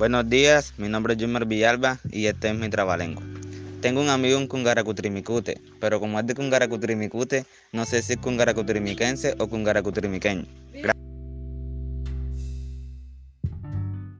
Buenos días, mi nombre es Jumar Villalba y este es mi trabalengua. Tengo un amigo en Cungaracutrimicute, pero como es de Cungaracutrimicute, no sé si es Cungaracutrimiquense o Cungaracutrimiqueño. Gracias.